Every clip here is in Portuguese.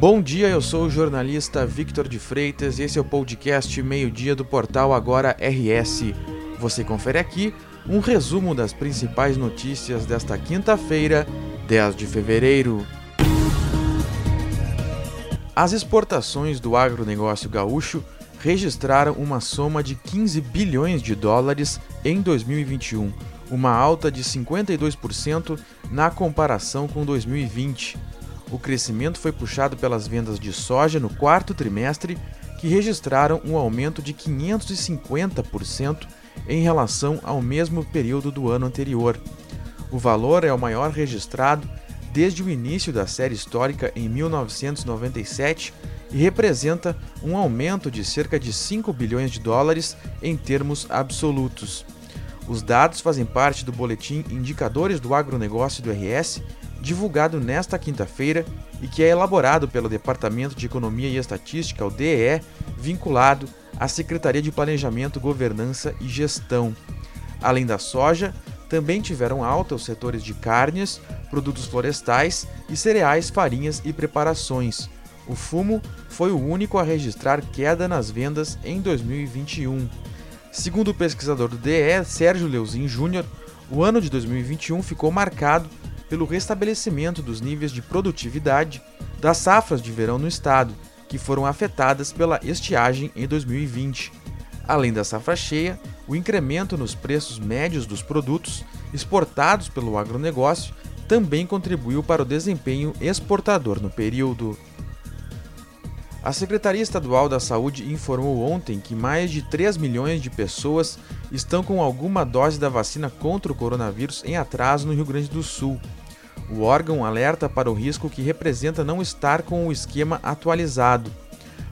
Bom dia, eu sou o jornalista Victor de Freitas e esse é o podcast Meio-Dia do portal Agora RS. Você confere aqui um resumo das principais notícias desta quinta-feira, 10 de fevereiro. As exportações do agronegócio gaúcho registraram uma soma de 15 bilhões de dólares em 2021, uma alta de 52% na comparação com 2020. O crescimento foi puxado pelas vendas de soja no quarto trimestre, que registraram um aumento de 550% em relação ao mesmo período do ano anterior. O valor é o maior registrado desde o início da série histórica em 1997 e representa um aumento de cerca de 5 bilhões de dólares em termos absolutos. Os dados fazem parte do boletim Indicadores do Agronegócio do RS, divulgado nesta quinta-feira e que é elaborado pelo Departamento de Economia e Estatística, o DEE, vinculado à Secretaria de Planejamento, Governança e Gestão. Além da soja, também tiveram alta os setores de carnes, produtos florestais e cereais, farinhas e preparações. O fumo foi o único a registrar queda nas vendas em 2021. Segundo o pesquisador do DE, Sérgio Leuzin Júnior, o ano de 2021 ficou marcado pelo restabelecimento dos níveis de produtividade das safras de verão no estado, que foram afetadas pela estiagem em 2020. Além da safra cheia, o incremento nos preços médios dos produtos exportados pelo agronegócio também contribuiu para o desempenho exportador no período. A Secretaria Estadual da Saúde informou ontem que mais de 3 milhões de pessoas estão com alguma dose da vacina contra o coronavírus em atraso no Rio Grande do Sul. O órgão alerta para o risco que representa não estar com o esquema atualizado.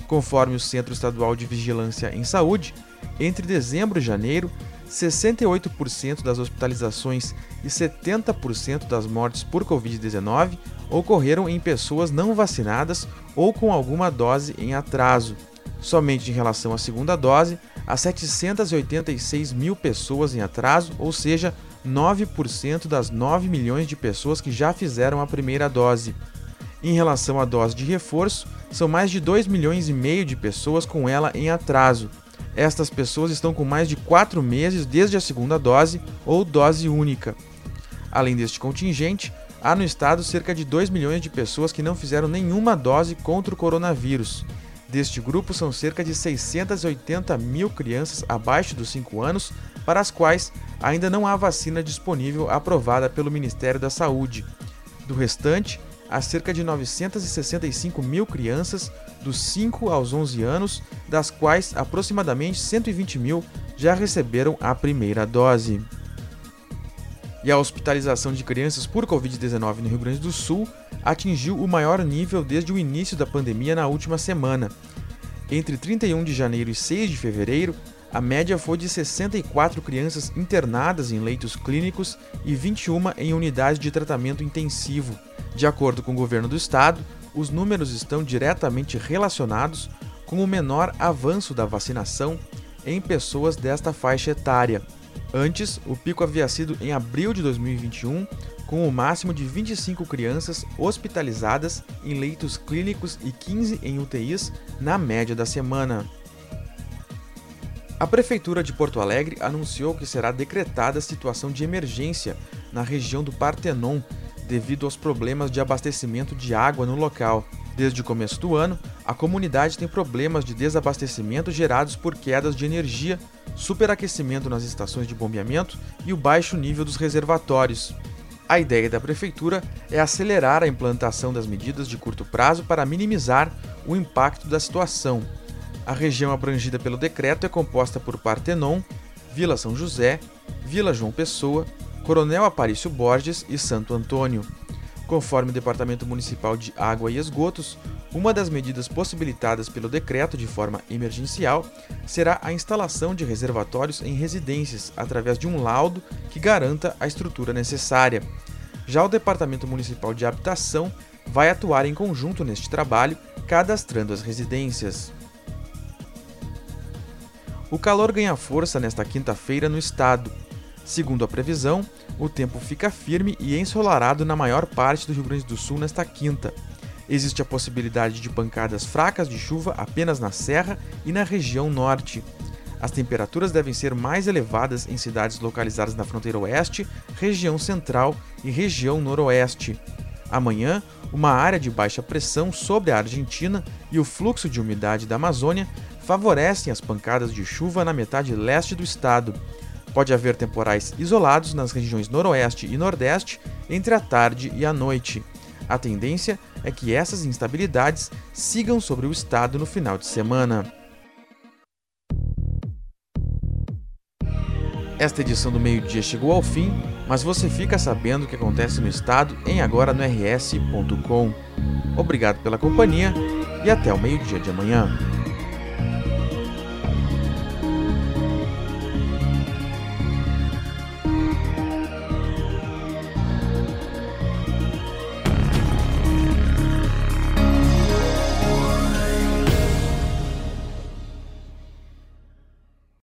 Conforme o Centro Estadual de Vigilância em Saúde, entre dezembro e janeiro, 68% das hospitalizações e 70% das mortes por Covid-19 ocorreram em pessoas não vacinadas ou com alguma dose em atraso. Somente em relação à segunda dose, há 786 mil pessoas em atraso, ou seja, 9% das 9 milhões de pessoas que já fizeram a primeira dose. Em relação à dose de reforço, são mais de 2 milhões e meio de pessoas com ela em atraso. Estas pessoas estão com mais de 4 meses desde a segunda dose ou dose única. Além deste contingente, há no estado cerca de 2 milhões de pessoas que não fizeram nenhuma dose contra o coronavírus. Deste grupo, são cerca de 680 mil crianças abaixo dos 5 anos, para as quais ainda não há vacina disponível aprovada pelo Ministério da Saúde. Do restante, há cerca de 965 mil crianças dos 5 aos 11 anos, das quais aproximadamente 120 mil já receberam a primeira dose e a hospitalização de crianças por Covid-19 no Rio Grande do Sul atingiu o maior nível desde o início da pandemia na última semana. Entre 31 de janeiro e 6 de fevereiro, a média foi de 64 crianças internadas em leitos clínicos e 21 em unidades de tratamento intensivo. De acordo com o governo do estado, os números estão diretamente relacionados com o menor avanço da vacinação em pessoas desta faixa etária. Antes, o pico havia sido em abril de 2021, com o máximo de 25 crianças hospitalizadas em leitos clínicos e 15 em UTIs na média da semana. A Prefeitura de Porto Alegre anunciou que será decretada situação de emergência na região do Partenon devido aos problemas de abastecimento de água no local. Desde o começo do ano, a comunidade tem problemas de desabastecimento gerados por quedas de energia, superaquecimento nas estações de bombeamento e o baixo nível dos reservatórios. A ideia da prefeitura é acelerar a implantação das medidas de curto prazo para minimizar o impacto da situação. A região abrangida pelo decreto é composta por Partenon, Vila São José, Vila João Pessoa, Coronel Aparício Borges e Santo Antônio. Conforme o Departamento Municipal de Água e Esgotos, uma das medidas possibilitadas pelo decreto de forma emergencial será a instalação de reservatórios em residências através de um laudo que garanta a estrutura necessária. Já o Departamento Municipal de Habitação vai atuar em conjunto neste trabalho, cadastrando as residências. O calor ganha força nesta quinta-feira no estado. Segundo a previsão, o tempo fica firme e ensolarado na maior parte do Rio Grande do Sul nesta quinta. Existe a possibilidade de pancadas fracas de chuva apenas na serra e na região norte. As temperaturas devem ser mais elevadas em cidades localizadas na fronteira oeste, região central e região noroeste. Amanhã, uma área de baixa pressão sobre a Argentina e o fluxo de umidade da Amazônia favorecem as pancadas de chuva na metade leste do estado. Pode haver temporais isolados nas regiões noroeste e nordeste entre a tarde e a noite. A tendência é que essas instabilidades sigam sobre o estado no final de semana. Esta edição do meio-dia chegou ao fim, mas você fica sabendo o que acontece no estado em agora no rs.com. Obrigado pela companhia e até o meio-dia de amanhã.